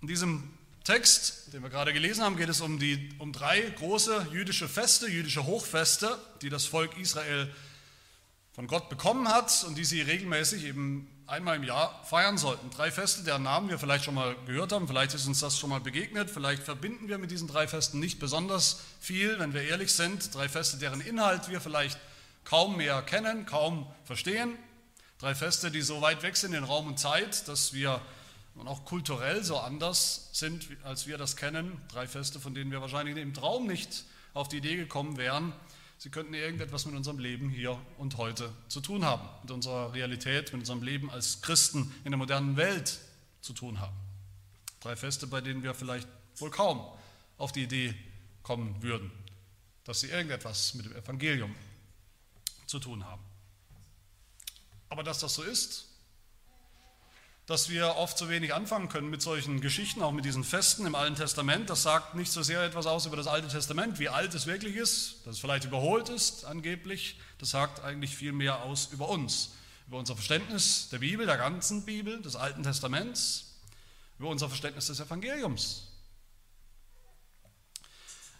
In diesem Text, den wir gerade gelesen haben, geht es um, die, um drei große jüdische Feste, jüdische Hochfeste, die das Volk Israel von Gott bekommen hat und die sie regelmäßig eben einmal im Jahr feiern sollten. Drei Feste, deren Namen wir vielleicht schon mal gehört haben, vielleicht ist uns das schon mal begegnet, vielleicht verbinden wir mit diesen drei Festen nicht besonders viel, wenn wir ehrlich sind. Drei Feste, deren Inhalt wir vielleicht kaum mehr kennen, kaum verstehen. Drei Feste, die so weit weg sind in Raum und Zeit, dass wir und auch kulturell so anders sind, als wir das kennen. Drei Feste, von denen wir wahrscheinlich im Traum nicht auf die Idee gekommen wären, sie könnten irgendetwas mit unserem Leben hier und heute zu tun haben, mit unserer Realität, mit unserem Leben als Christen in der modernen Welt zu tun haben. Drei Feste, bei denen wir vielleicht wohl kaum auf die Idee kommen würden, dass sie irgendetwas mit dem Evangelium zu tun haben. Aber dass das so ist, dass wir oft so wenig anfangen können mit solchen Geschichten, auch mit diesen Festen im Alten Testament. Das sagt nicht so sehr etwas aus über das Alte Testament, wie alt es wirklich ist, dass es vielleicht überholt ist angeblich. Das sagt eigentlich viel mehr aus über uns, über unser Verständnis der Bibel, der ganzen Bibel, des Alten Testaments, über unser Verständnis des Evangeliums.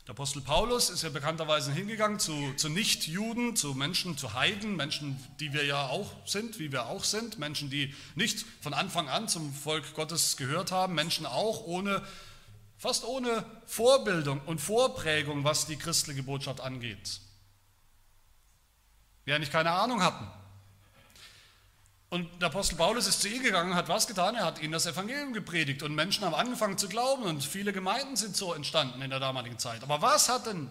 Der Apostel Paulus ist ja bekannterweise hingegangen zu, zu Nichtjuden, zu Menschen, zu Heiden, Menschen, die wir ja auch sind, wie wir auch sind, Menschen, die nicht von Anfang an zum Volk Gottes gehört haben, Menschen auch ohne, fast ohne Vorbildung und Vorprägung, was die christliche Botschaft angeht. Die eigentlich keine Ahnung hatten. Und der Apostel Paulus ist zu ihnen gegangen, hat was getan? Er hat ihnen das Evangelium gepredigt und Menschen haben angefangen zu glauben und viele Gemeinden sind so entstanden in der damaligen Zeit. Aber was hat denn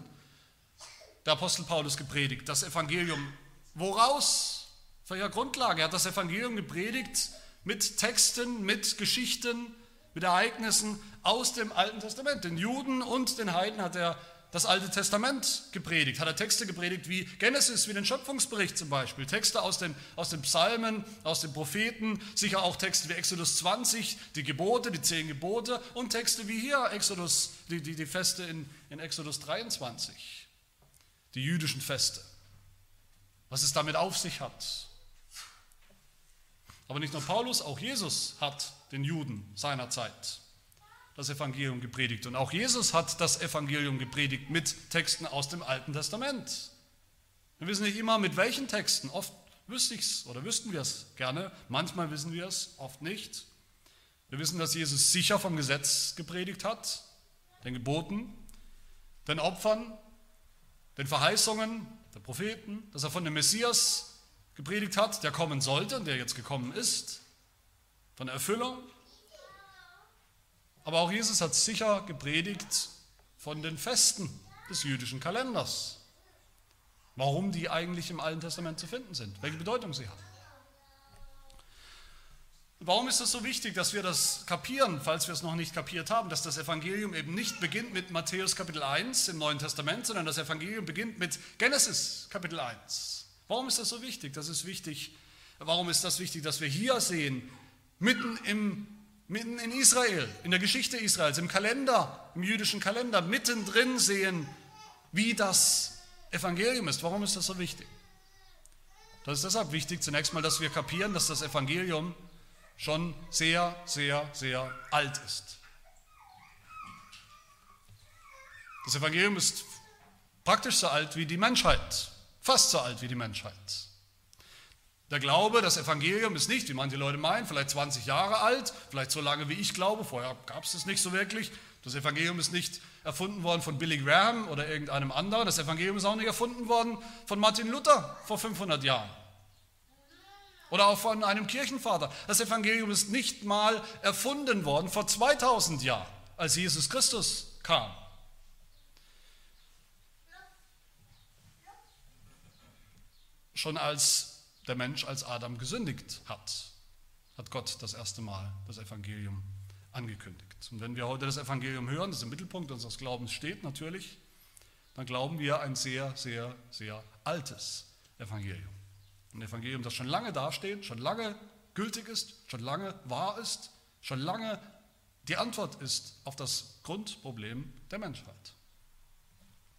der Apostel Paulus gepredigt? Das Evangelium. Woraus? Auf welcher Grundlage? Er hat das Evangelium gepredigt mit Texten, mit Geschichten, mit Ereignissen aus dem Alten Testament. Den Juden und den Heiden hat er das Alte Testament gepredigt, hat er Texte gepredigt wie Genesis, wie den Schöpfungsbericht zum Beispiel, Texte aus den, aus den Psalmen, aus den Propheten, sicher auch Texte wie Exodus 20, die Gebote, die zehn Gebote und Texte wie hier Exodus, die, die, die Feste in, in Exodus 23, die jüdischen Feste, was es damit auf sich hat. Aber nicht nur Paulus, auch Jesus hat den Juden seiner Zeit das Evangelium gepredigt. Und auch Jesus hat das Evangelium gepredigt mit Texten aus dem Alten Testament. Wir wissen nicht immer mit welchen Texten. Oft wüsste ich es oder wüssten wir es gerne. Manchmal wissen wir es, oft nicht. Wir wissen, dass Jesus sicher vom Gesetz gepredigt hat, den Geboten, den Opfern, den Verheißungen der Propheten, dass er von dem Messias gepredigt hat, der kommen sollte und der jetzt gekommen ist, von der Erfüllung aber auch Jesus hat sicher gepredigt von den Festen des jüdischen Kalenders. Warum die eigentlich im Alten Testament zu finden sind, welche Bedeutung sie haben. Warum ist es so wichtig, dass wir das kapieren, falls wir es noch nicht kapiert haben, dass das Evangelium eben nicht beginnt mit Matthäus Kapitel 1 im Neuen Testament, sondern das Evangelium beginnt mit Genesis Kapitel 1. Warum ist das so wichtig? Das ist wichtig. Warum ist das wichtig, dass wir hier sehen, mitten im mitten in Israel, in der Geschichte Israels, im Kalender, im jüdischen Kalender, mittendrin sehen, wie das Evangelium ist. Warum ist das so wichtig? Das ist deshalb wichtig, zunächst mal, dass wir kapieren, dass das Evangelium schon sehr, sehr, sehr alt ist. Das Evangelium ist praktisch so alt wie die Menschheit, fast so alt wie die Menschheit. Der Glaube, das Evangelium ist nicht, wie manche Leute meinen, vielleicht 20 Jahre alt, vielleicht so lange wie ich glaube, vorher gab es das nicht so wirklich. Das Evangelium ist nicht erfunden worden von Billy Graham oder irgendeinem anderen. Das Evangelium ist auch nicht erfunden worden von Martin Luther vor 500 Jahren. Oder auch von einem Kirchenvater. Das Evangelium ist nicht mal erfunden worden vor 2000 Jahren, als Jesus Christus kam. Schon als der Mensch als Adam gesündigt hat, hat Gott das erste Mal das Evangelium angekündigt. Und wenn wir heute das Evangelium hören, das im Mittelpunkt unseres Glaubens steht natürlich, dann glauben wir ein sehr, sehr, sehr altes Evangelium. Ein Evangelium, das schon lange dasteht, schon lange gültig ist, schon lange wahr ist, schon lange die Antwort ist auf das Grundproblem der Menschheit.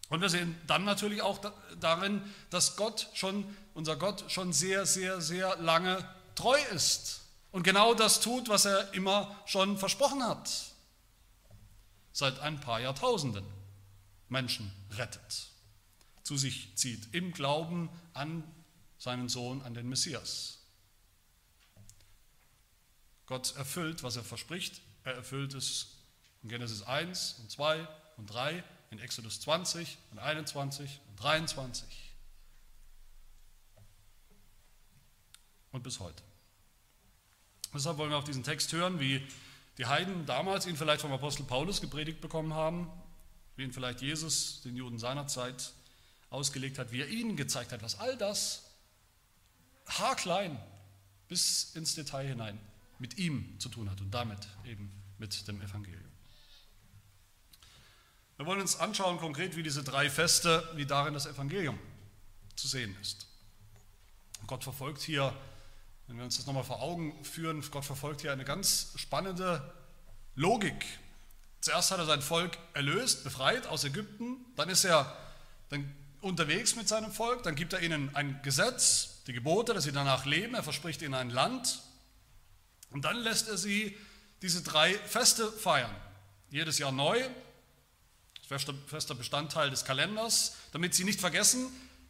Und wir sehen dann natürlich auch darin, dass Gott schon, unser Gott schon sehr, sehr, sehr lange treu ist und genau das tut, was er immer schon versprochen hat. seit ein paar Jahrtausenden Menschen rettet, zu sich zieht, im Glauben an seinen Sohn, an den Messias. Gott erfüllt, was er verspricht. Er erfüllt es in Genesis 1 und 2 und 3, in Exodus 20 und 21 und 23 und bis heute. Deshalb wollen wir auf diesen Text hören, wie die Heiden damals ihn vielleicht vom Apostel Paulus gepredigt bekommen haben, wie ihn vielleicht Jesus den Juden seiner Zeit ausgelegt hat, wie er ihnen gezeigt hat, was all das haarklein bis ins Detail hinein mit ihm zu tun hat und damit eben mit dem Evangelium. Wir wollen uns anschauen konkret, wie diese drei Feste, wie darin das Evangelium zu sehen ist. Gott verfolgt hier wenn wir uns das nochmal vor Augen führen, Gott verfolgt hier eine ganz spannende Logik. Zuerst hat er sein Volk erlöst, befreit aus Ägypten, dann ist er dann unterwegs mit seinem Volk, dann gibt er ihnen ein Gesetz, die Gebote, dass sie danach leben, er verspricht ihnen ein Land und dann lässt er sie diese drei Feste feiern. Jedes Jahr neu, fester Bestandteil des Kalenders, damit sie nicht vergessen,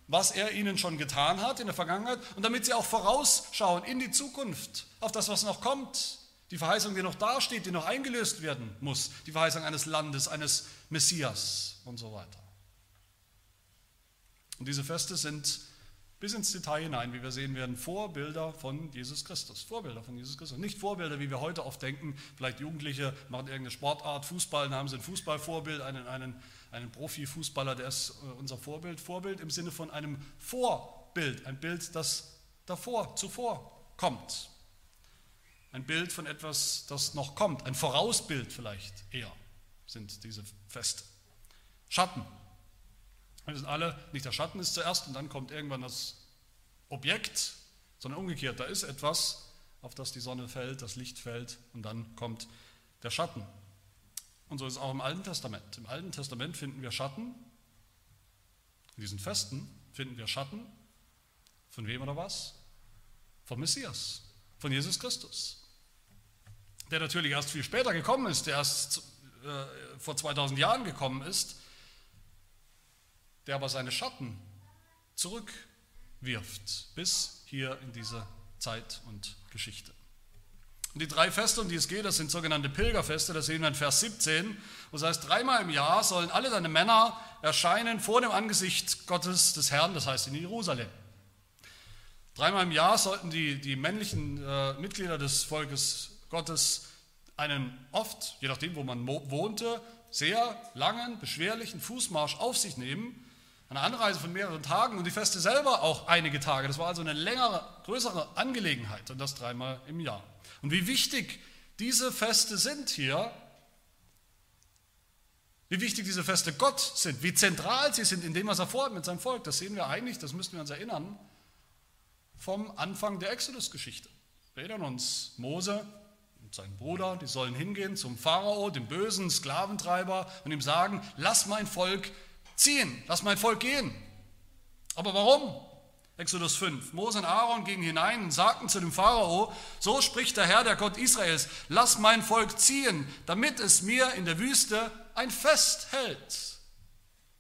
was er ihnen schon getan hat in der Vergangenheit und damit sie auch vorausschauen in die Zukunft, auf das, was noch kommt. Die Verheißung, die noch dasteht, die noch eingelöst werden muss. Die Verheißung eines Landes, eines Messias und so weiter. Und diese Feste sind bis ins Detail hinein, wie wir sehen werden, Vorbilder von Jesus Christus. Vorbilder von Jesus Christus. Nicht Vorbilder, wie wir heute oft denken, vielleicht Jugendliche machen irgendeine Sportart, Fußball, dann haben sie ein Fußballvorbild, einen, einen einen Profifußballer, der ist äh, unser Vorbild. Vorbild im Sinne von einem Vorbild, ein Bild, das davor, zuvor kommt. Ein Bild von etwas, das noch kommt, ein Vorausbild vielleicht eher sind diese Feste. Schatten. Wir sind alle, nicht der Schatten ist zuerst und dann kommt irgendwann das Objekt, sondern umgekehrt, da ist etwas, auf das die Sonne fällt, das Licht fällt und dann kommt der Schatten. Und so ist es auch im Alten Testament. Im Alten Testament finden wir Schatten. In diesen Festen finden wir Schatten. Von wem oder was? Vom Messias, von Jesus Christus. Der natürlich erst viel später gekommen ist, der erst äh, vor 2000 Jahren gekommen ist, der aber seine Schatten zurückwirft bis hier in diese Zeit und Geschichte. Und die drei Feste, um die es geht, das sind sogenannte Pilgerfeste, das sehen wir in Vers 17. Das heißt, dreimal im Jahr sollen alle deine Männer erscheinen vor dem Angesicht Gottes des Herrn, das heißt in Jerusalem. Dreimal im Jahr sollten die, die männlichen äh, Mitglieder des Volkes Gottes einen oft, je nachdem wo man wohnte, sehr langen, beschwerlichen Fußmarsch auf sich nehmen, eine Anreise von mehreren Tagen und die Feste selber auch einige Tage. Das war also eine längere, größere Angelegenheit und das dreimal im Jahr. Und wie wichtig diese Feste sind hier, wie wichtig diese Feste Gott sind, wie zentral sie sind in dem, was er vorhat mit seinem Volk, das sehen wir eigentlich, das müssten wir uns erinnern, vom Anfang der Exodus-Geschichte. Wir erinnern uns, Mose und sein Bruder, die sollen hingehen zum Pharao, dem bösen Sklaventreiber, und ihm sagen, lass mein Volk ziehen, lass mein Volk gehen. Aber warum? Exodus 5. Mose und Aaron gingen hinein und sagten zu dem Pharao, so spricht der Herr, der Gott Israels, lass mein Volk ziehen, damit es mir in der Wüste ein Fest hält.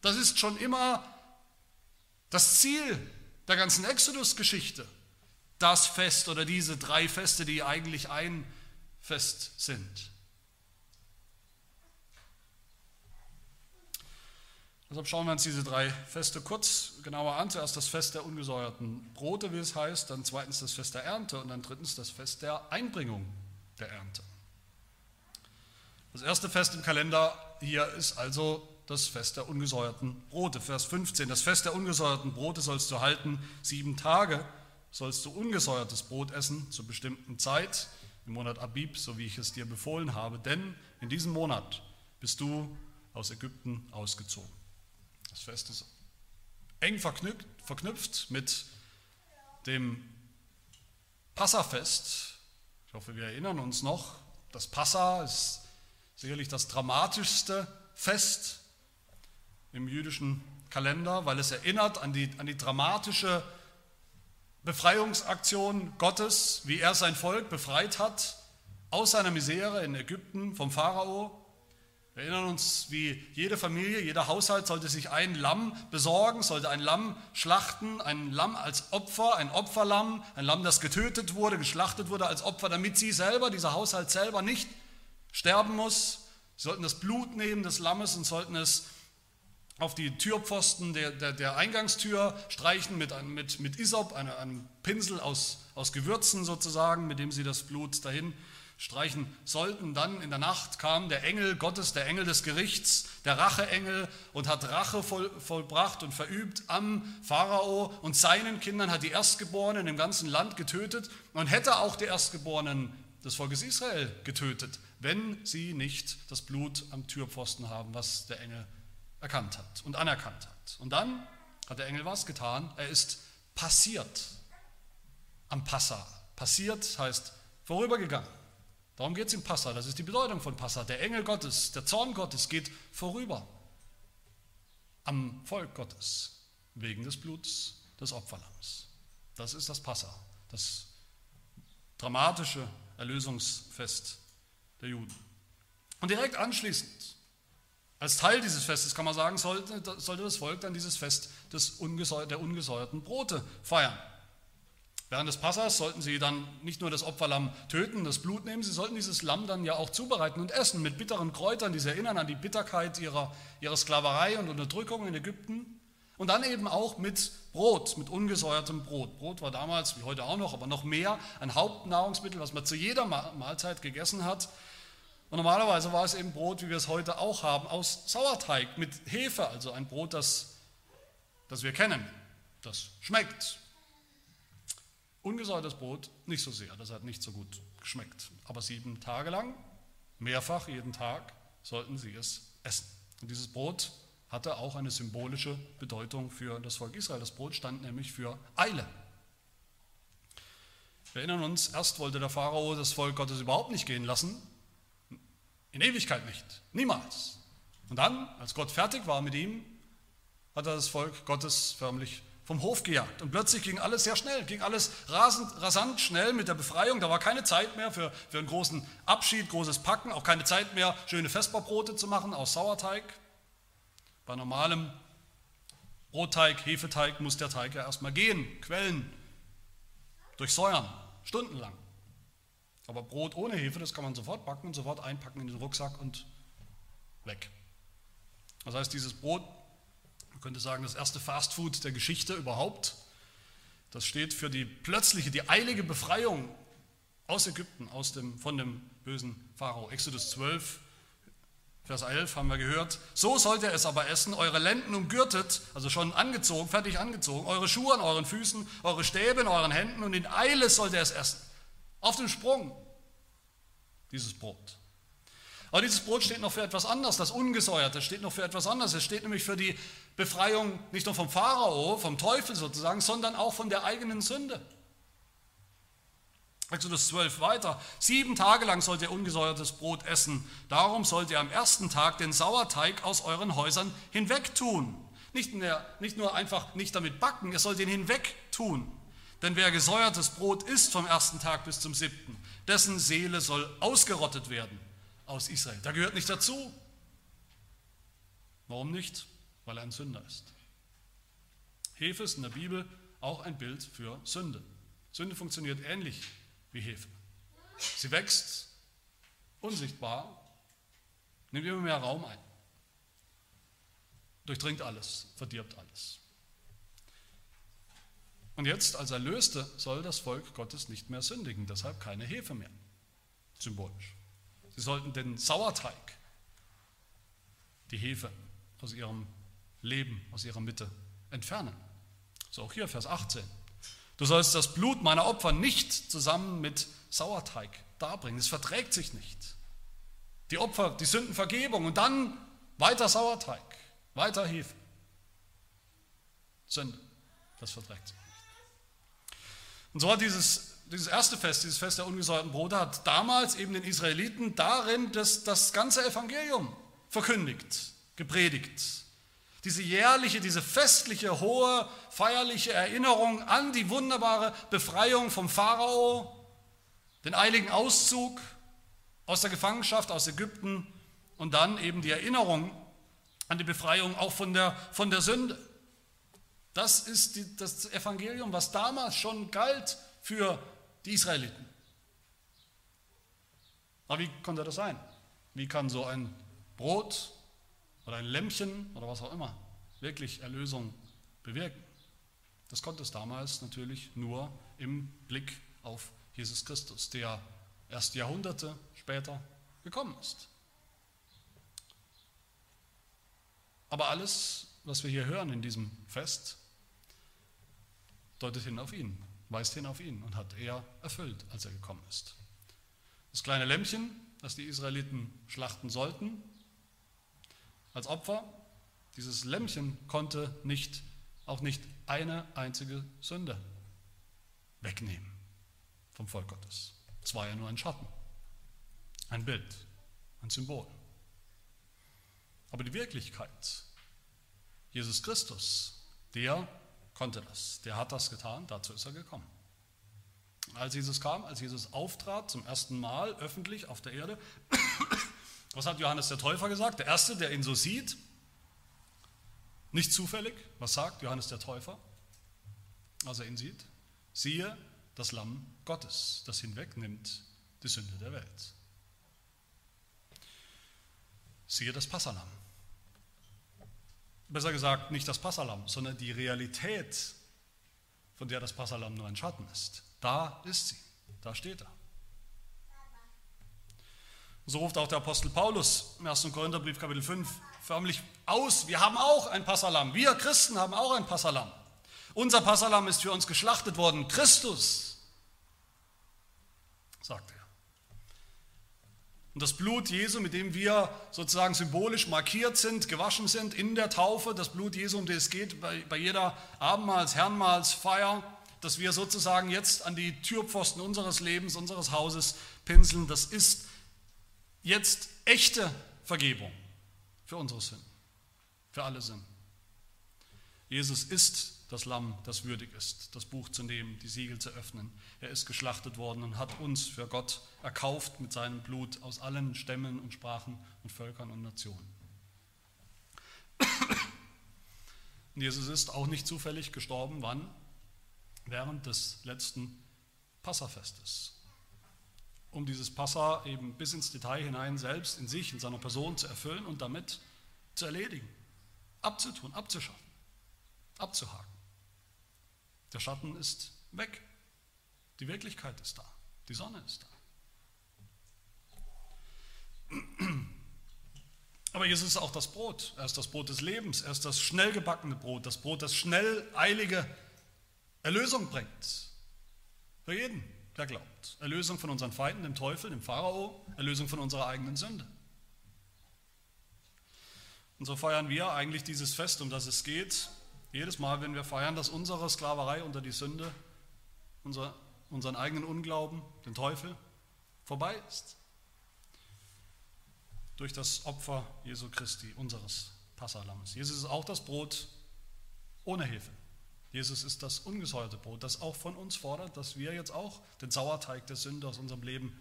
Das ist schon immer das Ziel der ganzen Exodus-Geschichte. Das Fest oder diese drei Feste, die eigentlich ein Fest sind. Deshalb schauen wir uns diese drei Feste kurz genauer an. Zuerst das Fest der ungesäuerten Brote, wie es heißt, dann zweitens das Fest der Ernte und dann drittens das Fest der Einbringung der Ernte. Das erste Fest im Kalender hier ist also das Fest der ungesäuerten Brote. Vers 15. Das Fest der ungesäuerten Brote sollst du halten. Sieben Tage sollst du ungesäuertes Brot essen zur bestimmten Zeit im Monat Abib, so wie ich es dir befohlen habe. Denn in diesem Monat bist du aus Ägypten ausgezogen. Das Fest ist eng verknüpft, verknüpft mit dem Passafest. Ich hoffe, wir erinnern uns noch. Das Passa ist sicherlich das dramatischste Fest im jüdischen Kalender, weil es erinnert an die, an die dramatische Befreiungsaktion Gottes, wie er sein Volk befreit hat aus seiner Misere in Ägypten vom Pharao Wir erinnern uns, wie jede Familie, jeder Haushalt sollte sich ein Lamm besorgen, sollte ein Lamm schlachten, ein Lamm als Opfer, ein Opferlamm, ein Lamm, das getötet wurde, geschlachtet wurde als Opfer, damit sie selber, dieser Haushalt selber nicht sterben muss. Sie sollten das Blut nehmen des Lammes und sollten es auf die Türpfosten der, der, der Eingangstür streichen mit, mit, mit Isop, einem, einem Pinsel aus, aus Gewürzen sozusagen, mit dem sie das Blut dahin streichen sollten. Dann in der Nacht kam der Engel Gottes, der Engel des Gerichts, der Racheengel und hat Rache voll, vollbracht und verübt am Pharao und seinen Kindern, hat die Erstgeborenen im ganzen Land getötet und hätte auch die Erstgeborenen des Volkes Israel getötet, wenn sie nicht das Blut am Türpfosten haben, was der Engel erkannt hat und anerkannt hat. Und dann hat der Engel was getan? Er ist passiert am Passa. Passiert heißt vorübergegangen. Darum geht es im Passa, das ist die Bedeutung von Passa. Der Engel Gottes, der Zorn Gottes geht vorüber am Volk Gottes wegen des Bluts des Opferlamms. Das ist das Passa, das dramatische Erlösungsfest der Juden. Und direkt anschließend, als Teil dieses Festes kann man sagen, sollte, sollte das Volk dann dieses Fest des der ungesäuerten Brote feiern. Während des Passas sollten sie dann nicht nur das Opferlamm töten, das Blut nehmen, sie sollten dieses Lamm dann ja auch zubereiten und essen mit bitteren Kräutern, die sie erinnern an die Bitterkeit ihrer, ihrer Sklaverei und Unterdrückung in Ägypten. Und dann eben auch mit Brot, mit ungesäuertem Brot. Brot war damals, wie heute auch noch, aber noch mehr ein Hauptnahrungsmittel, was man zu jeder Mahlzeit gegessen hat. Und normalerweise war es eben Brot, wie wir es heute auch haben, aus Sauerteig mit Hefe, also ein Brot, das, das wir kennen, das schmeckt, Ungesäuertes Brot nicht so sehr, das hat nicht so gut geschmeckt. Aber sieben Tage lang, mehrfach jeden Tag, sollten sie es essen. Und dieses Brot hatte auch eine symbolische Bedeutung für das Volk Israel. Das Brot stand nämlich für Eile. Wir erinnern uns, erst wollte der Pharao das Volk Gottes überhaupt nicht gehen lassen. In Ewigkeit nicht. Niemals. Und dann, als Gott fertig war mit ihm, hat er das Volk Gottes förmlich vom Hof gejagt. Und plötzlich ging alles sehr schnell, ging alles rasend, rasant schnell mit der Befreiung. Da war keine Zeit mehr für, für einen großen Abschied, großes Packen, auch keine Zeit mehr, schöne Vesperbrote zu machen aus Sauerteig. Bei normalem Brotteig, Hefeteig muss der Teig ja erstmal gehen, quellen, durchsäuern, stundenlang. Aber Brot ohne Hefe, das kann man sofort backen und sofort einpacken in den Rucksack und weg. Das heißt, dieses Brot man könnte sagen, das erste Fastfood der Geschichte überhaupt. Das steht für die plötzliche, die eilige Befreiung aus Ägypten, aus dem, von dem bösen Pharao. Exodus 12, Vers 11 haben wir gehört. So sollt ihr es aber essen, eure Lenden umgürtet, also schon angezogen, fertig angezogen, eure Schuhe an euren Füßen, eure Stäbe in euren Händen und in Eile sollt ihr es essen. Auf dem Sprung, dieses Brot. Aber dieses Brot steht noch für etwas anderes, das Ungesäuerte steht noch für etwas anderes. Es steht nämlich für die Befreiung nicht nur vom Pharao, vom Teufel sozusagen, sondern auch von der eigenen Sünde. Exodus 12 weiter. Sieben Tage lang sollt ihr ungesäuertes Brot essen. Darum sollt ihr am ersten Tag den Sauerteig aus euren Häusern hinwegtun. Nicht, der, nicht nur einfach nicht damit backen, ihr sollt ihn hinwegtun. Denn wer gesäuertes Brot isst vom ersten Tag bis zum siebten, dessen Seele soll ausgerottet werden aus Israel. Da gehört nicht dazu. Warum nicht? Weil er ein Sünder ist. Hefe ist in der Bibel auch ein Bild für Sünde. Sünde funktioniert ähnlich wie Hefe. Sie wächst unsichtbar, nimmt immer mehr Raum ein, durchdringt alles, verdirbt alles. Und jetzt als Erlöste soll das Volk Gottes nicht mehr sündigen, deshalb keine Hefe mehr, symbolisch. Sie sollten den Sauerteig, die Hefe aus ihrem Leben, aus ihrer Mitte entfernen. So auch hier Vers 18. Du sollst das Blut meiner Opfer nicht zusammen mit Sauerteig darbringen. Es verträgt sich nicht. Die Opfer, die Sündenvergebung und dann weiter Sauerteig, weiter Hefe. Sünde, das verträgt sich nicht. Und so hat dieses dieses erste Fest, dieses Fest der ungesäuerten Brote, hat damals eben den Israeliten darin das, das ganze Evangelium verkündigt, gepredigt. Diese jährliche, diese festliche, hohe, feierliche Erinnerung an die wunderbare Befreiung vom Pharao, den eiligen Auszug aus der Gefangenschaft aus Ägypten und dann eben die Erinnerung an die Befreiung auch von der, von der Sünde. Das ist die, das Evangelium, was damals schon galt für die Israeliten. Aber wie konnte das sein? Wie kann so ein Brot oder ein Lämmchen oder was auch immer wirklich Erlösung bewirken? Das konnte es damals natürlich nur im Blick auf Jesus Christus, der erst Jahrhunderte später gekommen ist. Aber alles, was wir hier hören in diesem Fest, deutet hin auf ihn, weist hin auf ihn und hat er erfüllt, als er gekommen ist. Das kleine Lämmchen, das die Israeliten schlachten sollten, als Opfer, dieses Lämmchen konnte nicht, auch nicht eine einzige Sünde wegnehmen vom Volk Gottes. Es war ja nur ein Schatten, ein Bild, ein Symbol. Aber die Wirklichkeit, Jesus Christus, der konnte das, der hat das getan, dazu ist er gekommen. Als Jesus kam, als Jesus auftrat zum ersten Mal öffentlich auf der Erde, was hat Johannes der Täufer gesagt? Der Erste, der ihn so sieht, nicht zufällig, was sagt Johannes der Täufer, als er ihn sieht? Siehe das Lamm Gottes, das hinwegnimmt die Sünde der Welt. Siehe das Passalam. Besser gesagt, nicht das Passalam, sondern die Realität, von der das Passalam nur ein Schatten ist. Da ist sie, da steht er. So ruft auch der Apostel Paulus im 1. Korintherbrief Kapitel 5 förmlich aus, wir haben auch ein Passalam, wir Christen haben auch ein Passalam. Unser Passalam ist für uns geschlachtet worden, Christus, sagt er. Und das Blut Jesu, mit dem wir sozusagen symbolisch markiert sind, gewaschen sind in der Taufe, das Blut Jesu, um das es geht bei, bei jeder Abendmahls-, Herrenmahls-Feier, dass wir sozusagen jetzt an die Türpfosten unseres Lebens, unseres Hauses pinseln, das ist jetzt echte Vergebung für unsere Sünden, für alle Sünden. Jesus ist das Lamm, das würdig ist, das Buch zu nehmen, die Siegel zu öffnen. Er ist geschlachtet worden und hat uns für Gott erkauft mit seinem Blut aus allen Stämmen und Sprachen und Völkern und Nationen. Und Jesus ist auch nicht zufällig gestorben. Wann? Während des letzten Passafestes. Um dieses Passa eben bis ins Detail hinein selbst in sich, in seiner Person zu erfüllen und damit zu erledigen, abzutun, abzuschaffen, abzuhaken. Der Schatten ist weg. Die Wirklichkeit ist da. Die Sonne ist da. Aber Jesus ist auch das Brot. Er ist das Brot des Lebens. Er ist das schnell gebackene Brot. Das Brot, das schnell eilige Erlösung bringt. Für jeden, der glaubt. Erlösung von unseren Feinden, dem Teufel, dem Pharao. Erlösung von unserer eigenen Sünde. Und so feiern wir eigentlich dieses Fest, um das es geht, jedes Mal, wenn wir feiern, dass unsere Sklaverei unter die Sünde, unser, unseren eigenen Unglauben, den Teufel, vorbei ist. Durch das Opfer Jesu Christi, unseres Passalammes. Jesus ist auch das Brot ohne Hefe. Jesus ist das ungesäuerte Brot, das auch von uns fordert, dass wir jetzt auch den Sauerteig der Sünde aus unserem Leben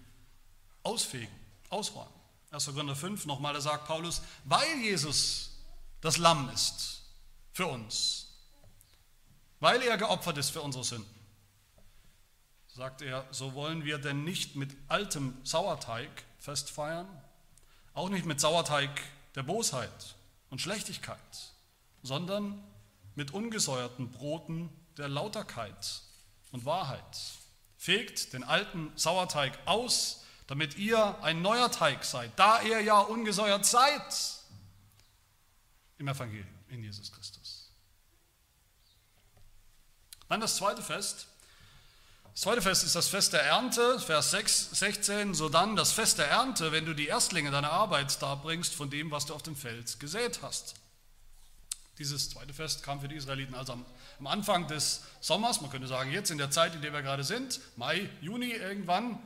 ausfegen, ausräumen. 1. Korinther 5 nochmal, da sagt Paulus, weil Jesus das Lamm ist, für uns, weil er geopfert ist für unsere Sünden. Sagt er, so wollen wir denn nicht mit altem Sauerteig festfeiern, auch nicht mit Sauerteig der Bosheit und Schlechtigkeit, sondern mit ungesäuerten Broten der Lauterkeit und Wahrheit. Fegt den alten Sauerteig aus, damit ihr ein neuer Teig seid, da ihr ja ungesäuert seid im Evangelium in Jesus Christus. Dann das zweite Fest. Das zweite Fest ist das Fest der Ernte, Vers 6, 16. So dann das Fest der Ernte, wenn du die Erstlinge deiner Arbeit darbringst von dem, was du auf dem Feld gesät hast. Dieses zweite Fest kam für die Israeliten also am, am Anfang des Sommers, man könnte sagen jetzt in der Zeit, in der wir gerade sind, Mai, Juni irgendwann,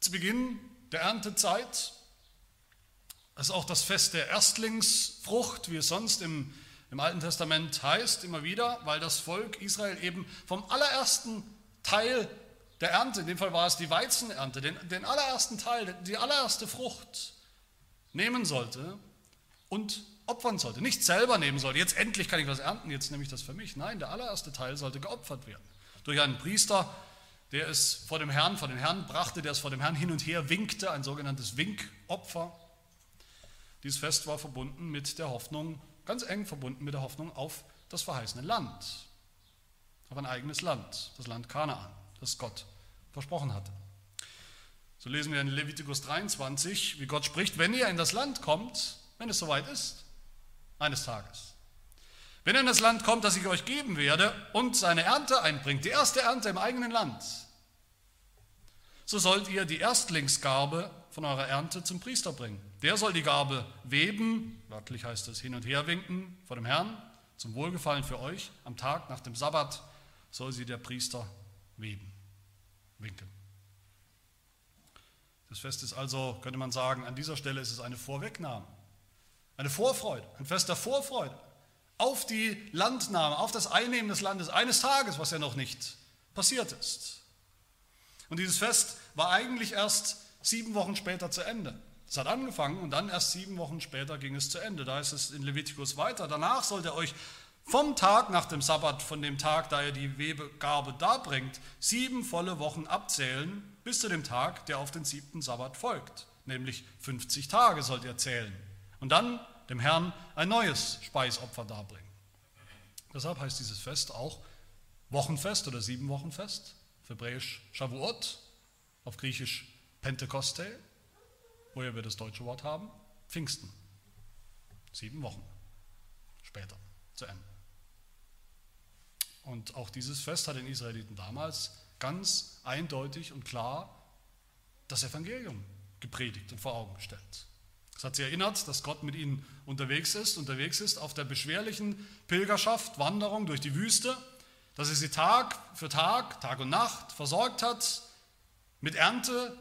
zu Beginn der Erntezeit. Das ist auch das Fest der Erstlingsfrucht, wie es sonst im, im Alten Testament heißt, immer wieder, weil das Volk Israel eben vom allerersten Teil der Ernte, in dem Fall war es die Weizenernte, den, den allerersten Teil, die allererste Frucht nehmen sollte und opfern sollte. Nicht selber nehmen sollte, jetzt endlich kann ich was ernten, jetzt nehme ich das für mich. Nein, der allererste Teil sollte geopfert werden. Durch einen Priester, der es vor dem Herrn, vor den Herrn brachte, der es vor dem Herrn hin und her winkte, ein sogenanntes Winkopfer. Dieses Fest war verbunden mit der Hoffnung, ganz eng verbunden mit der Hoffnung auf das verheißene Land, auf ein eigenes Land, das Land Kanaan, das Gott versprochen hatte. So lesen wir in Levitikus 23, wie Gott spricht, wenn ihr in das Land kommt, wenn es soweit ist, eines Tages. Wenn ihr in das Land kommt, das ich euch geben werde und seine Ernte einbringt, die erste Ernte im eigenen Land, so sollt ihr die Erstlingsgabe von eurer Ernte zum Priester bringen. Der soll die Gabe weben, wörtlich heißt es hin und her winken vor dem Herrn, zum Wohlgefallen für euch. Am Tag nach dem Sabbat soll sie der Priester weben, winken. Das Fest ist also, könnte man sagen, an dieser Stelle ist es eine Vorwegnahme, eine Vorfreude, ein Fest der Vorfreude auf die Landnahme, auf das Einnehmen des Landes eines Tages, was ja noch nicht passiert ist. Und dieses Fest war eigentlich erst sieben Wochen später zu Ende. Es hat angefangen und dann erst sieben Wochen später ging es zu Ende. Da ist es in Levitikus weiter. Danach sollt ihr euch vom Tag nach dem Sabbat, von dem Tag, da ihr die Webegabe darbringt, sieben volle Wochen abzählen, bis zu dem Tag, der auf den siebten Sabbat folgt. Nämlich 50 Tage sollt ihr zählen. Und dann dem Herrn ein neues Speisopfer darbringen. Deshalb heißt dieses Fest auch Wochenfest oder Siebenwochenfest, auf Hebräisch Shavuot, auf Griechisch Pentekoste, woher wir das deutsche Wort haben, Pfingsten. Sieben Wochen später zu Ende. Und auch dieses Fest hat den Israeliten damals ganz eindeutig und klar das Evangelium gepredigt und vor Augen gestellt. Es hat sie erinnert, dass Gott mit ihnen unterwegs ist, unterwegs ist auf der beschwerlichen Pilgerschaft, Wanderung durch die Wüste, dass er sie Tag für Tag, Tag und Nacht versorgt hat mit Ernte,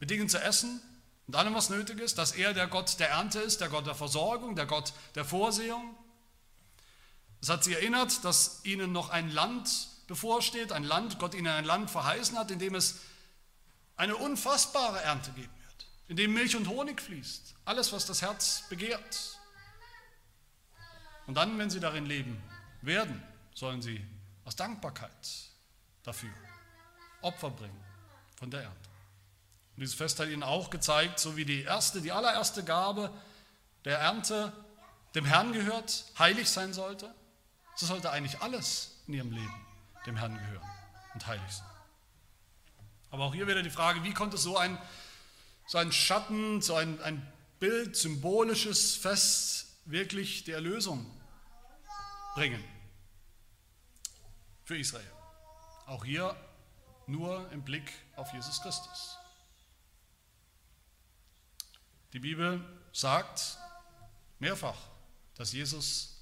mit Dingen zu essen und allem, was nötig ist, dass er der Gott der Ernte ist, der Gott der Versorgung, der Gott der Vorsehung. Es hat sie erinnert, dass ihnen noch ein Land bevorsteht, ein Land, Gott ihnen ein Land verheißen hat, in dem es eine unfassbare Ernte geben wird, in dem Milch und Honig fließt, alles, was das Herz begehrt. Und dann, wenn sie darin leben werden, sollen sie aus Dankbarkeit dafür Opfer bringen von der Ernte. Und dieses Fest hat ihnen auch gezeigt, so wie die erste, die allererste Gabe der Ernte dem Herrn gehört, heilig sein sollte, so sollte eigentlich alles in ihrem Leben dem Herrn gehören und heilig sein. Aber auch hier wieder die Frage, wie konnte so ein, so ein Schatten, so ein, ein Bild, symbolisches Fest wirklich die Erlösung bringen für Israel? Auch hier nur im Blick auf Jesus Christus. Die Bibel sagt mehrfach, dass Jesus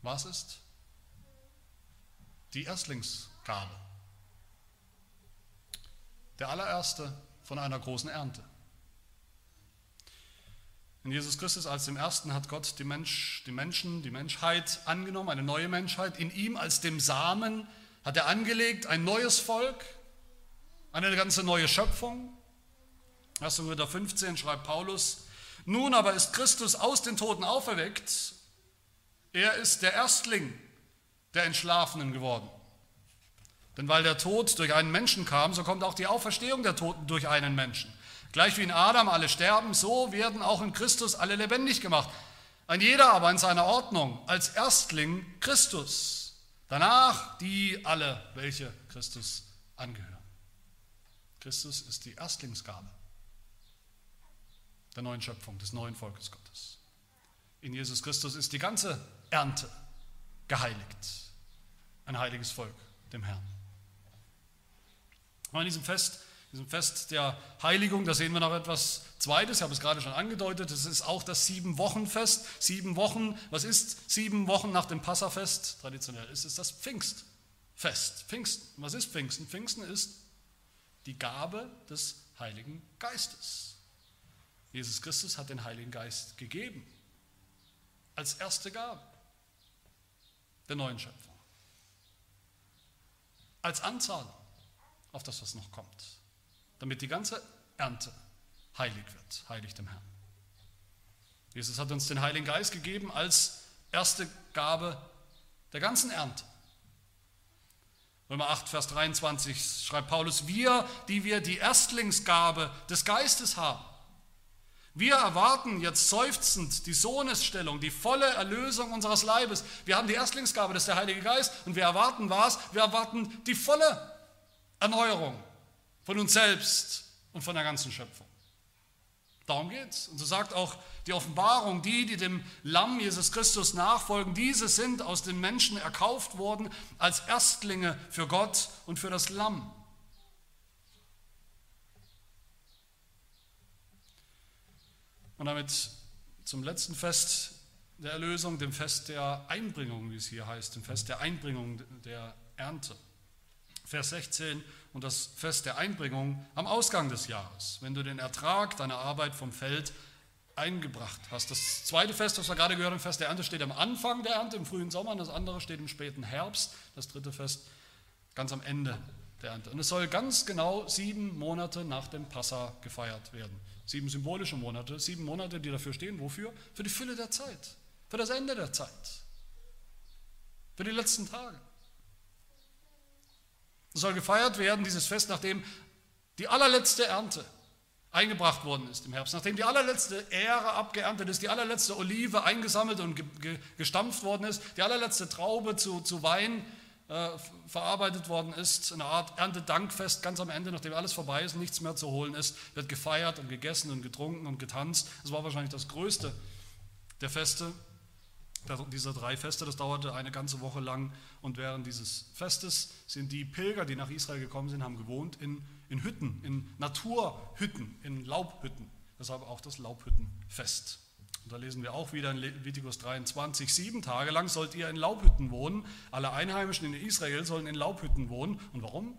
was ist? Die Erstlingsgabe. Der allererste von einer großen Ernte. In Jesus Christus als dem Ersten hat Gott die, Mensch, die Menschen, die Menschheit angenommen, eine neue Menschheit. In ihm als dem Samen hat er angelegt ein neues Volk, eine ganze neue Schöpfung. 1. Korinther 15 schreibt Paulus, nun aber ist Christus aus den Toten auferweckt, er ist der Erstling der Entschlafenen geworden. Denn weil der Tod durch einen Menschen kam, so kommt auch die Auferstehung der Toten durch einen Menschen. Gleich wie in Adam alle sterben, so werden auch in Christus alle lebendig gemacht. Ein jeder aber in seiner Ordnung, als Erstling Christus. Danach die alle, welche Christus angehören. Christus ist die Erstlingsgabe der neuen Schöpfung, des neuen Volkes Gottes. In Jesus Christus ist die ganze Ernte geheiligt. Ein heiliges Volk, dem Herrn. Und in diesem Fest, diesem Fest der Heiligung, da sehen wir noch etwas Zweites, ich habe es gerade schon angedeutet, es ist auch das Sieben-Wochen-Fest. Sieben Wochen, was ist sieben Wochen nach dem Passafest? Traditionell ist es das Pfingstfest. Pfingsten, was ist Pfingsten? Pfingsten ist die Gabe des Heiligen Geistes. Jesus Christus hat den Heiligen Geist gegeben als erste Gabe der neuen Schöpfung. Als Anzahlung auf das, was noch kommt. Damit die ganze Ernte heilig wird, heilig dem Herrn. Jesus hat uns den Heiligen Geist gegeben als erste Gabe der ganzen Ernte. Römer 8, Vers 23 schreibt Paulus, wir, die wir die Erstlingsgabe des Geistes haben, wir erwarten jetzt seufzend die Sohnesstellung, die volle Erlösung unseres Leibes. Wir haben die Erstlingsgabe, das ist der Heilige Geist, und wir erwarten was? Wir erwarten die volle Erneuerung von uns selbst und von der ganzen Schöpfung. Darum geht es. Und so sagt auch die Offenbarung, die, die dem Lamm Jesus Christus nachfolgen, diese sind aus den Menschen erkauft worden als Erstlinge für Gott und für das Lamm. Und damit zum letzten Fest der Erlösung, dem Fest der Einbringung, wie es hier heißt, dem Fest der Einbringung der Ernte. Vers 16 und das Fest der Einbringung am Ausgang des Jahres, wenn du den Ertrag deiner Arbeit vom Feld eingebracht hast. Das zweite Fest, das wir gerade gehört haben, Fest der Ernte, steht am Anfang der Ernte, im frühen Sommer, und das andere steht im späten Herbst. Das dritte Fest ganz am Ende der Ernte. Und es soll ganz genau sieben Monate nach dem Passa gefeiert werden. Sieben symbolische Monate, sieben Monate, die dafür stehen. Wofür? Für die Fülle der Zeit, für das Ende der Zeit, für die letzten Tage. Es soll gefeiert werden, dieses Fest, nachdem die allerletzte Ernte eingebracht worden ist im Herbst, nachdem die allerletzte Ähre abgeerntet ist, die allerletzte Olive eingesammelt und gestampft worden ist, die allerletzte Traube zu, zu Wein äh, verarbeitet worden ist, eine Art Erntedankfest ganz am Ende, nachdem alles vorbei ist, nichts mehr zu holen ist, wird gefeiert und gegessen und getrunken und getanzt. Das war wahrscheinlich das größte der Feste dieser drei Feste, das dauerte eine ganze Woche lang und während dieses Festes sind die Pilger, die nach Israel gekommen sind, haben gewohnt in, in Hütten, in Naturhütten, in Laubhütten. Deshalb auch das Laubhüttenfest. Und da lesen wir auch wieder in Leviticus 23, sieben Tage lang sollt ihr in Laubhütten wohnen. Alle Einheimischen in Israel sollen in Laubhütten wohnen. Und warum?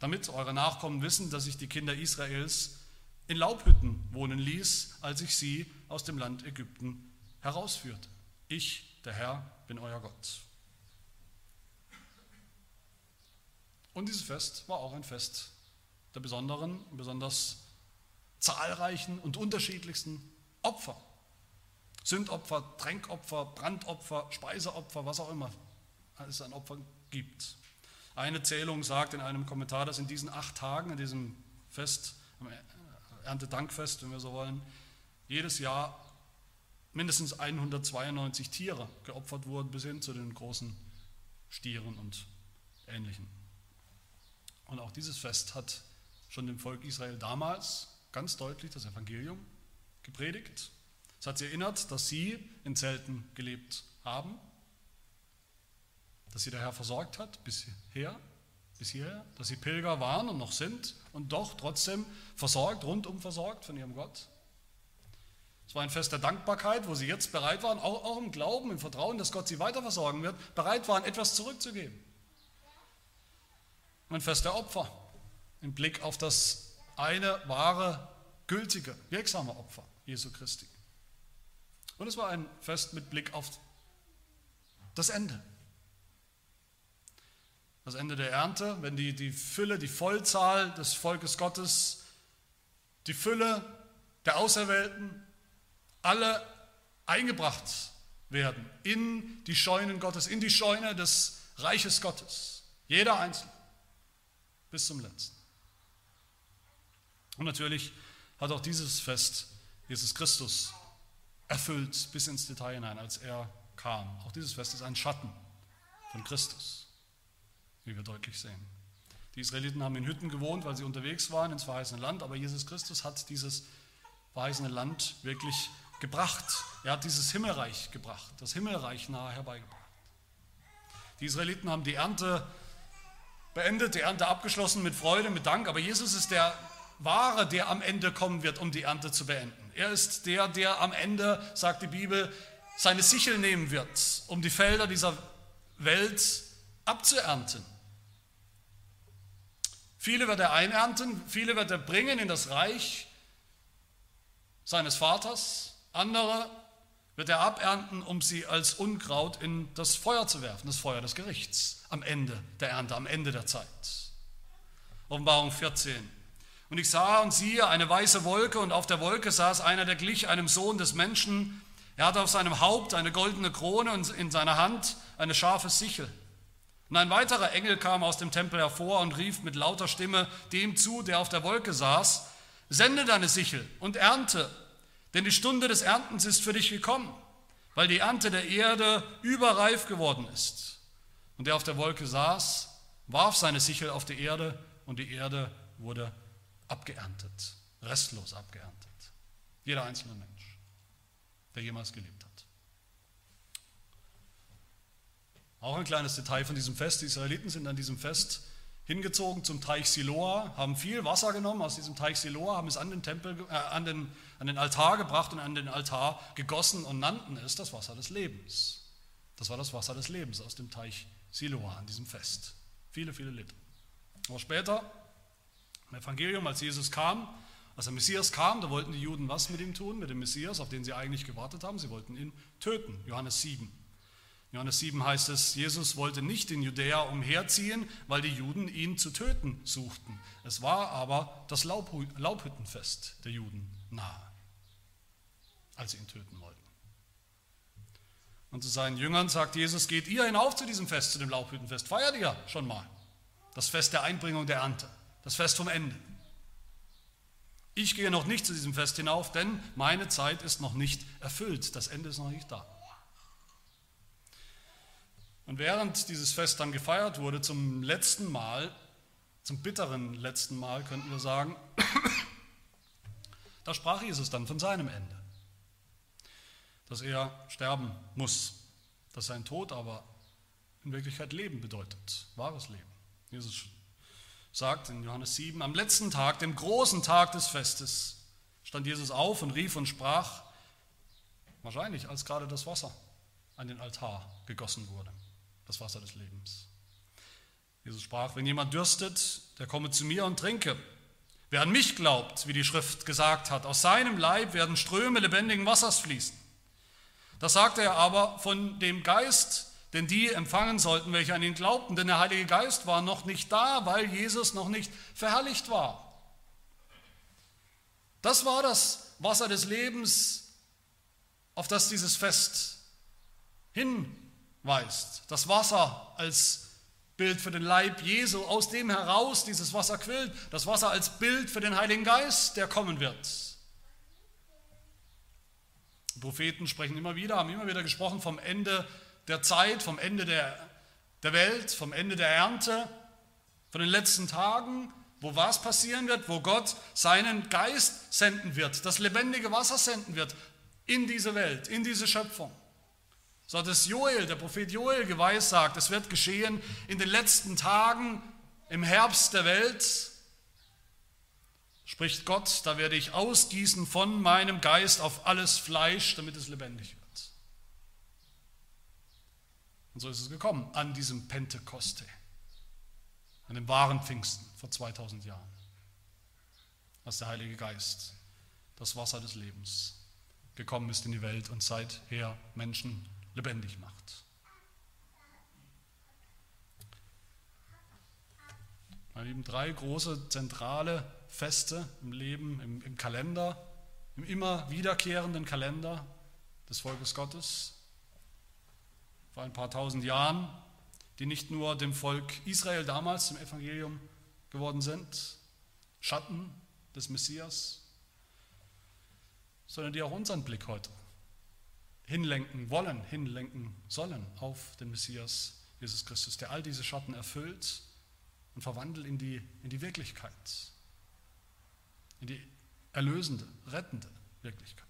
Damit eure Nachkommen wissen, dass ich die Kinder Israels in Laubhütten wohnen ließ, als ich sie aus dem Land Ägypten herausführte. Ich, der Herr, bin euer Gott. Und dieses Fest war auch ein Fest der besonderen, besonders zahlreichen und unterschiedlichsten Opfer. Sündopfer, Tränkopfer, Brandopfer, Speiseopfer, was auch immer es an Opfern gibt. Eine Zählung sagt in einem Kommentar, dass in diesen acht Tagen, in diesem Fest, Erntedankfest, wenn wir so wollen, jedes Jahr mindestens 192 Tiere geopfert wurden, bis hin zu den großen Stieren und Ähnlichen. Und auch dieses Fest hat schon dem Volk Israel damals ganz deutlich das Evangelium gepredigt. Es hat sie erinnert, dass sie in Zelten gelebt haben, dass sie der Herr versorgt hat bisher, bis hierher, dass sie Pilger waren und noch sind und doch trotzdem versorgt, rundum versorgt von ihrem Gott. Es war ein Fest der Dankbarkeit, wo sie jetzt bereit waren, auch, auch im Glauben, im Vertrauen, dass Gott sie weiter versorgen wird, bereit waren, etwas zurückzugeben. Ein Fest der Opfer, im Blick auf das eine wahre, gültige, wirksame Opfer Jesu Christi. Und es war ein Fest mit Blick auf das Ende. Das Ende der Ernte, wenn die, die Fülle, die Vollzahl des Volkes Gottes, die Fülle der Auserwählten alle eingebracht werden in die Scheunen Gottes, in die Scheune des Reiches Gottes. Jeder Einzelne. Bis zum letzten. Und natürlich hat auch dieses Fest Jesus Christus erfüllt bis ins Detail hinein, als er kam. Auch dieses Fest ist ein Schatten von Christus, wie wir deutlich sehen. Die Israeliten haben in Hütten gewohnt, weil sie unterwegs waren ins verheißene Land, aber Jesus Christus hat dieses verheißene Land wirklich gebracht. Er hat dieses Himmelreich gebracht, das Himmelreich nahe herbeigebracht. Die Israeliten haben die Ernte beendet, die Ernte abgeschlossen mit Freude, mit Dank, aber Jesus ist der Wahre, der am Ende kommen wird, um die Ernte zu beenden. Er ist der, der am Ende, sagt die Bibel, seine Sichel nehmen wird, um die Felder dieser Welt abzuernten. Viele wird er einernten, viele wird er bringen in das Reich seines Vaters, andere wird er abernten, um sie als Unkraut in das Feuer zu werfen, das Feuer des Gerichts, am Ende der Ernte, am Ende der Zeit. Offenbarung 14. Und ich sah und siehe eine weiße Wolke und auf der Wolke saß einer, der glich einem Sohn des Menschen. Er hatte auf seinem Haupt eine goldene Krone und in seiner Hand eine scharfe Sichel. Und ein weiterer Engel kam aus dem Tempel hervor und rief mit lauter Stimme dem zu, der auf der Wolke saß, sende deine Sichel und ernte, denn die Stunde des Erntens ist für dich gekommen, weil die Ernte der Erde überreif geworden ist. Und der auf der Wolke saß, warf seine Sichel auf die Erde und die Erde wurde abgeerntet, restlos abgeerntet. Jeder einzelne Mensch, der jemals gelebt hat. Auch ein kleines Detail von diesem Fest. Die Israeliten sind an diesem Fest hingezogen zum Teich Siloa, haben viel Wasser genommen aus diesem Teich Siloa, haben es an den, Tempel, äh, an, den, an den Altar gebracht und an den Altar gegossen und nannten es das Wasser des Lebens. Das war das Wasser des Lebens aus dem Teich Siloa an diesem Fest. Viele, viele Liter. Aber später, im Evangelium, als Jesus kam, als der Messias kam, da wollten die Juden was mit ihm tun, mit dem Messias, auf den sie eigentlich gewartet haben. Sie wollten ihn töten. Johannes 7. Johannes 7 heißt es, Jesus wollte nicht in Judäa umherziehen, weil die Juden ihn zu töten suchten. Es war aber das Laubhüttenfest der Juden nahe, als sie ihn töten wollten. Und zu seinen Jüngern sagt Jesus, geht ihr hinauf zu diesem Fest, zu dem Laubhüttenfest, feiert ihr schon mal. Das Fest der Einbringung der Ernte, das Fest vom Ende. Ich gehe noch nicht zu diesem Fest hinauf, denn meine Zeit ist noch nicht erfüllt, das Ende ist noch nicht da. Und während dieses Fest dann gefeiert wurde, zum letzten Mal, zum bitteren letzten Mal, könnten wir sagen, da sprach Jesus dann von seinem Ende, dass er sterben muss, dass sein Tod aber in Wirklichkeit Leben bedeutet, wahres Leben. Jesus sagt in Johannes 7, am letzten Tag, dem großen Tag des Festes, stand Jesus auf und rief und sprach, wahrscheinlich als gerade das Wasser an den Altar gegossen wurde das Wasser des Lebens. Jesus sprach, wenn jemand dürstet, der komme zu mir und trinke. Wer an mich glaubt, wie die Schrift gesagt hat, aus seinem Leib werden Ströme lebendigen Wassers fließen. Das sagte er aber von dem Geist, den die empfangen sollten, welche an ihn glaubten, denn der Heilige Geist war noch nicht da, weil Jesus noch nicht verherrlicht war. Das war das Wasser des Lebens, auf das dieses Fest hin weist. Das Wasser als Bild für den Leib Jesu, aus dem heraus dieses Wasser quillt. Das Wasser als Bild für den Heiligen Geist, der kommen wird. Die Propheten sprechen immer wieder, haben immer wieder gesprochen vom Ende der Zeit, vom Ende der, der Welt, vom Ende der Ernte, von den letzten Tagen, wo was passieren wird, wo Gott seinen Geist senden wird, das lebendige Wasser senden wird in diese Welt, in diese Schöpfung. So hat es Joel, der Prophet Joel geweissagt, es wird geschehen in den letzten Tagen im Herbst der Welt, spricht Gott, da werde ich ausgießen von meinem Geist auf alles Fleisch, damit es lebendig wird. Und so ist es gekommen an diesem Pentekoste, an dem wahren Pfingsten vor 2000 Jahren, als der Heilige Geist, das Wasser des Lebens, gekommen ist in die Welt und seither Menschen lebendig macht. Meine Lieben, drei große zentrale Feste im Leben, im, im Kalender, im immer wiederkehrenden Kalender des Volkes Gottes vor ein paar tausend Jahren, die nicht nur dem Volk Israel damals im Evangelium geworden sind, Schatten des Messias, sondern die auch unseren Blick heute hinlenken wollen, hinlenken sollen auf den Messias Jesus Christus, der all diese Schatten erfüllt und verwandelt in die, in die Wirklichkeit, in die erlösende, rettende Wirklichkeit.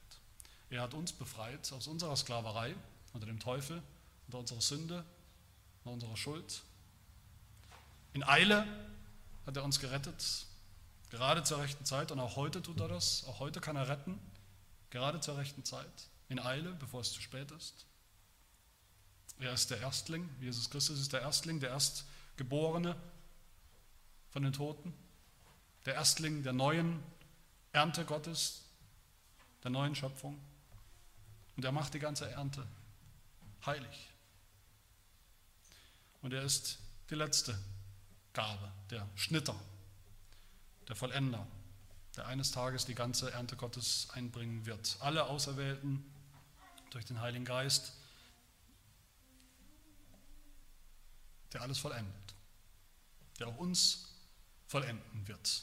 Er hat uns befreit aus unserer Sklaverei unter dem Teufel, unter unserer Sünde, unter unserer Schuld. In Eile hat er uns gerettet, gerade zur rechten Zeit und auch heute tut er das, auch heute kann er retten, gerade zur rechten Zeit in Eile, bevor es zu spät ist. Er ist der Erstling, Jesus Christus ist der Erstling, der Erstgeborene von den Toten, der Erstling der neuen Ernte Gottes, der neuen Schöpfung. Und er macht die ganze Ernte heilig. Und er ist die letzte Gabe, der Schnitter, der Vollender der eines Tages die ganze Ernte Gottes einbringen wird. Alle Auserwählten durch den Heiligen Geist, der alles vollendet, der auch uns vollenden wird,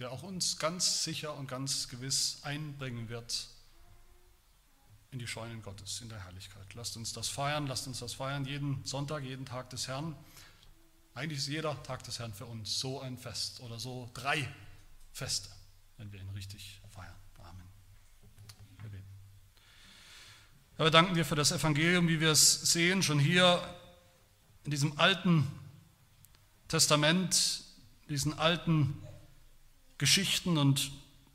der auch uns ganz sicher und ganz gewiss einbringen wird in die Scheunen Gottes, in der Herrlichkeit. Lasst uns das feiern, lasst uns das feiern, jeden Sonntag, jeden Tag des Herrn. Eigentlich ist jeder Tag des Herrn für uns so ein Fest oder so drei Feste, wenn wir ihn richtig feiern. Amen. Wir beten. Ja, wir danken dir für das Evangelium, wie wir es sehen, schon hier in diesem alten Testament, diesen alten Geschichten und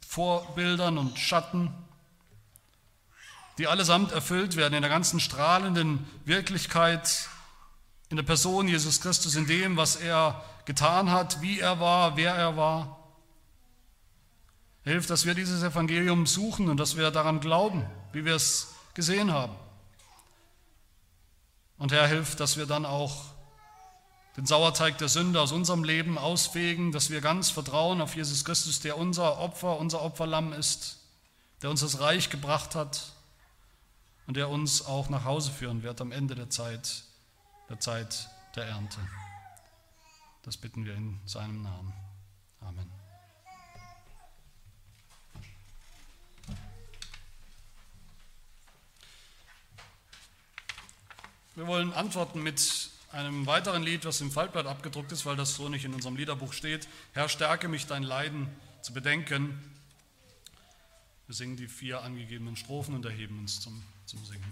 Vorbildern und Schatten, die allesamt erfüllt werden in der ganzen strahlenden Wirklichkeit, in der Person Jesus Christus, in dem, was er getan hat, wie er war, wer er war. Hilf, dass wir dieses Evangelium suchen und dass wir daran glauben, wie wir es gesehen haben. Und Herr, hilf, dass wir dann auch den Sauerteig der Sünde aus unserem Leben ausfegen, dass wir ganz vertrauen auf Jesus Christus, der unser Opfer, unser Opferlamm ist, der uns das Reich gebracht hat und der uns auch nach Hause führen wird am Ende der Zeit, der Zeit der Ernte. Das bitten wir in seinem Namen. Amen. Wir wollen antworten mit einem weiteren Lied, was im Faltblatt abgedruckt ist, weil das so nicht in unserem Liederbuch steht. Herr, stärke mich, dein Leiden zu bedenken. Wir singen die vier angegebenen Strophen und erheben uns zum, zum Singen.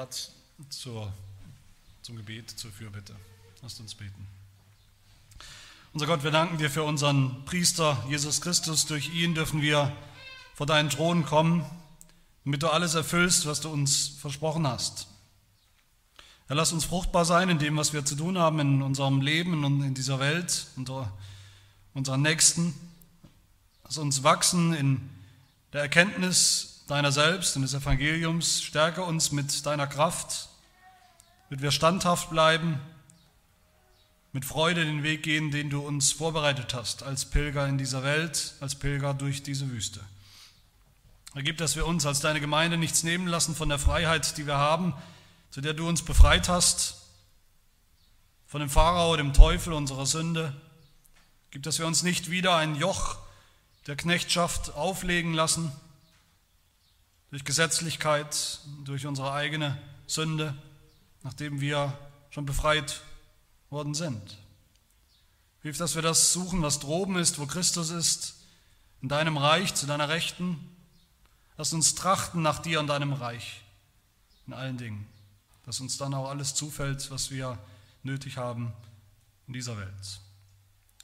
Platz zur, zum Gebet, zur Fürbitte. Lasst uns beten. Unser Gott, wir danken dir für unseren Priester Jesus Christus. Durch ihn dürfen wir vor deinen Thron kommen, damit du alles erfüllst, was du uns versprochen hast. Herr, lass uns fruchtbar sein in dem, was wir zu tun haben in unserem Leben und in dieser Welt, unter unseren Nächsten. Lass uns wachsen in der Erkenntnis deiner selbst und des Evangeliums. Stärke uns mit deiner Kraft, damit wir standhaft bleiben, mit Freude den Weg gehen, den du uns vorbereitet hast, als Pilger in dieser Welt, als Pilger durch diese Wüste. Ergib, dass wir uns als deine Gemeinde nichts nehmen lassen von der Freiheit, die wir haben, zu der du uns befreit hast, von dem Pharao, dem Teufel unserer Sünde. Gib, dass wir uns nicht wieder ein Joch der Knechtschaft auflegen lassen, durch Gesetzlichkeit, durch unsere eigene Sünde, nachdem wir schon befreit worden sind. Hilf, dass wir das suchen, was droben ist, wo Christus ist, in deinem Reich, zu deiner Rechten. Lass uns trachten nach dir und deinem Reich in allen Dingen, dass uns dann auch alles zufällt, was wir nötig haben in dieser Welt.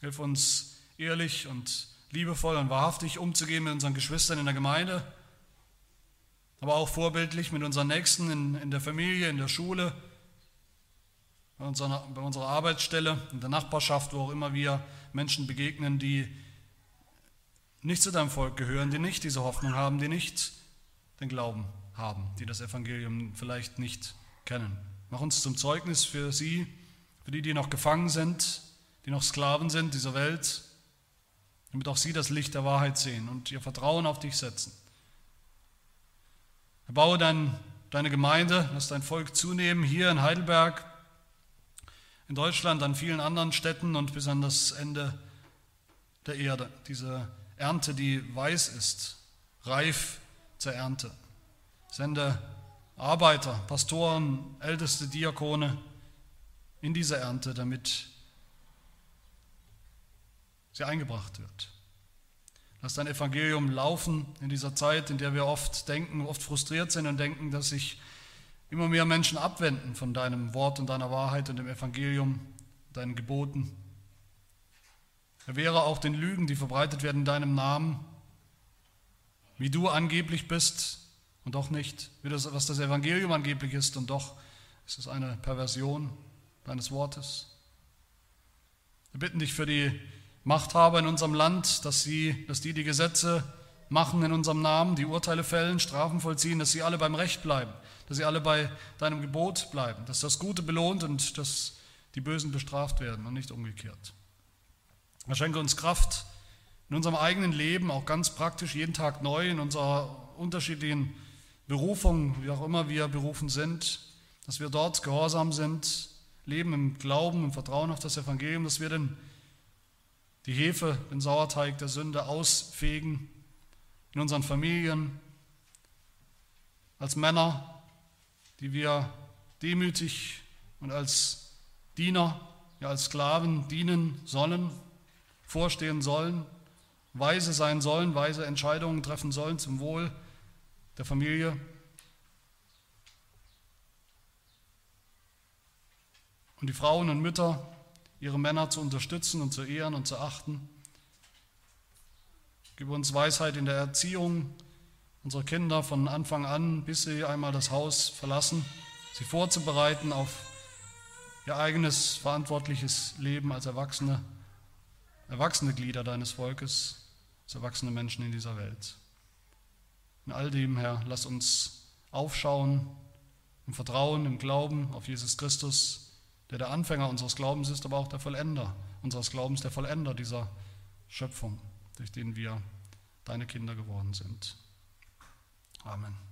Hilf uns ehrlich und liebevoll und wahrhaftig umzugehen mit unseren Geschwistern in der Gemeinde, aber auch vorbildlich mit unseren Nächsten in, in der Familie, in der Schule, bei unserer, bei unserer Arbeitsstelle, in der Nachbarschaft, wo auch immer wir Menschen begegnen, die nicht zu deinem Volk gehören, die nicht diese Hoffnung haben, die nicht den Glauben haben, die das Evangelium vielleicht nicht kennen. Mach uns zum Zeugnis für sie, für die, die noch gefangen sind, die noch Sklaven sind dieser Welt, damit auch sie das Licht der Wahrheit sehen und ihr Vertrauen auf dich setzen. Erbaue dein, deine Gemeinde, lass dein Volk zunehmen hier in Heidelberg, in Deutschland, an vielen anderen Städten und bis an das Ende der Erde. Diese Ernte, die weiß ist, reif zur Ernte. Sende Arbeiter, Pastoren, älteste Diakone in diese Ernte, damit sie eingebracht wird. Lass dein Evangelium laufen in dieser Zeit, in der wir oft denken, oft frustriert sind und denken, dass sich immer mehr Menschen abwenden von deinem Wort und deiner Wahrheit und dem Evangelium, deinen Geboten. Erwehre auch den Lügen, die verbreitet werden in deinem Namen, wie du angeblich bist und doch nicht, wie das, was das Evangelium angeblich ist und doch ist es eine Perversion deines Wortes. Wir bitten dich für die Machthaber in unserem Land, dass, sie, dass die die Gesetze machen in unserem Namen, die Urteile fällen, Strafen vollziehen, dass sie alle beim Recht bleiben, dass sie alle bei deinem Gebot bleiben, dass das Gute belohnt und dass die Bösen bestraft werden und nicht umgekehrt. Er schenke uns Kraft in unserem eigenen Leben, auch ganz praktisch jeden Tag neu, in unserer unterschiedlichen Berufung, wie auch immer wir berufen sind, dass wir dort gehorsam sind, leben im Glauben, im Vertrauen auf das Evangelium, dass wir den die Hefe, den Sauerteig der Sünde ausfegen in unseren Familien, als Männer, die wir demütig und als Diener, ja als Sklaven dienen sollen, vorstehen sollen, weise sein sollen, weise Entscheidungen treffen sollen zum Wohl der Familie. Und die Frauen und Mütter, ihre Männer zu unterstützen und zu ehren und zu achten. Gib uns Weisheit in der Erziehung unserer Kinder von Anfang an, bis sie einmal das Haus verlassen, sie vorzubereiten auf ihr eigenes verantwortliches Leben als Erwachsene, erwachsene Glieder deines Volkes, als erwachsene Menschen in dieser Welt. In all dem, Herr, lass uns aufschauen im Vertrauen, im Glauben auf Jesus Christus, der der Anfänger unseres Glaubens ist, aber auch der Vollender unseres Glaubens, der Vollender dieser Schöpfung, durch den wir deine Kinder geworden sind. Amen.